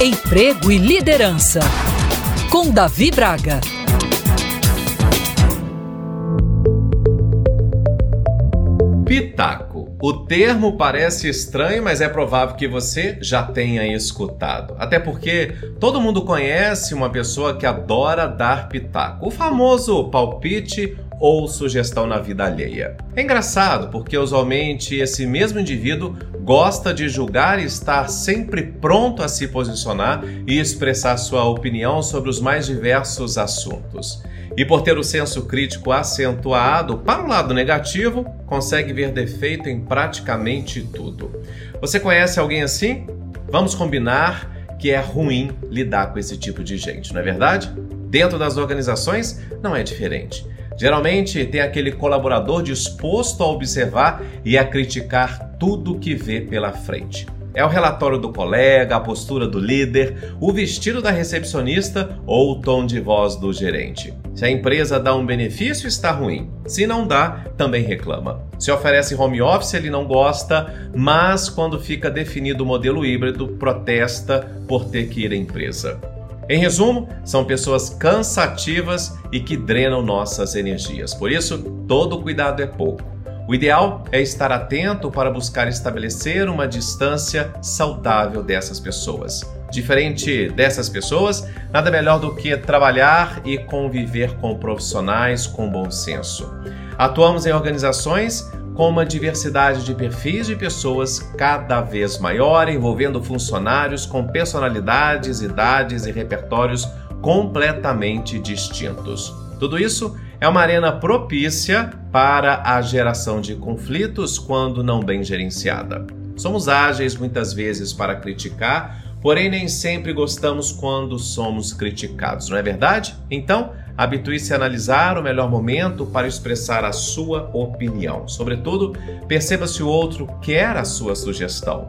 Emprego e Liderança, com Davi Braga. Pitaco. O termo parece estranho, mas é provável que você já tenha escutado. Até porque todo mundo conhece uma pessoa que adora dar pitaco. O famoso palpite ou sugestão na vida alheia. É engraçado porque usualmente esse mesmo indivíduo gosta de julgar e estar sempre pronto a se posicionar e expressar sua opinião sobre os mais diversos assuntos. E por ter o senso crítico acentuado para o lado negativo, consegue ver defeito em praticamente tudo. Você conhece alguém assim? Vamos combinar que é ruim lidar com esse tipo de gente, não é verdade? Dentro das organizações não é diferente. Geralmente tem aquele colaborador disposto a observar e a criticar tudo que vê pela frente. É o relatório do colega, a postura do líder, o vestido da recepcionista ou o tom de voz do gerente. Se a empresa dá um benefício, está ruim. Se não dá, também reclama. Se oferece home office, ele não gosta, mas quando fica definido o modelo híbrido, protesta por ter que ir à empresa. Em resumo, são pessoas cansativas e que drenam nossas energias. Por isso, todo cuidado é pouco. O ideal é estar atento para buscar estabelecer uma distância saudável dessas pessoas. Diferente dessas pessoas, nada melhor do que trabalhar e conviver com profissionais com bom senso. Atuamos em organizações com uma diversidade de perfis de pessoas cada vez maior, envolvendo funcionários com personalidades, idades e repertórios completamente distintos. Tudo isso é uma arena propícia para a geração de conflitos quando não bem gerenciada. Somos ágeis muitas vezes para criticar, porém nem sempre gostamos quando somos criticados, não é verdade? Então, habitue-se a analisar o melhor momento para expressar a sua opinião. Sobretudo, perceba se o outro quer a sua sugestão.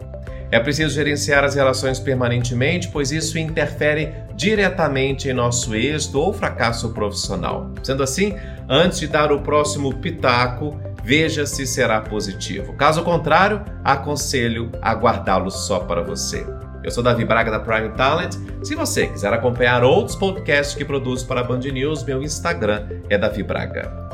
É preciso gerenciar as relações permanentemente, pois isso interfere diretamente em nosso êxito ou fracasso profissional. Sendo assim, antes de dar o próximo pitaco, veja se será positivo. Caso contrário, aconselho a guardá-lo só para você. Eu sou Davi Braga da Prime Talent. Se você quiser acompanhar outros podcasts que produzo para a Band News, meu Instagram é Davi Braga.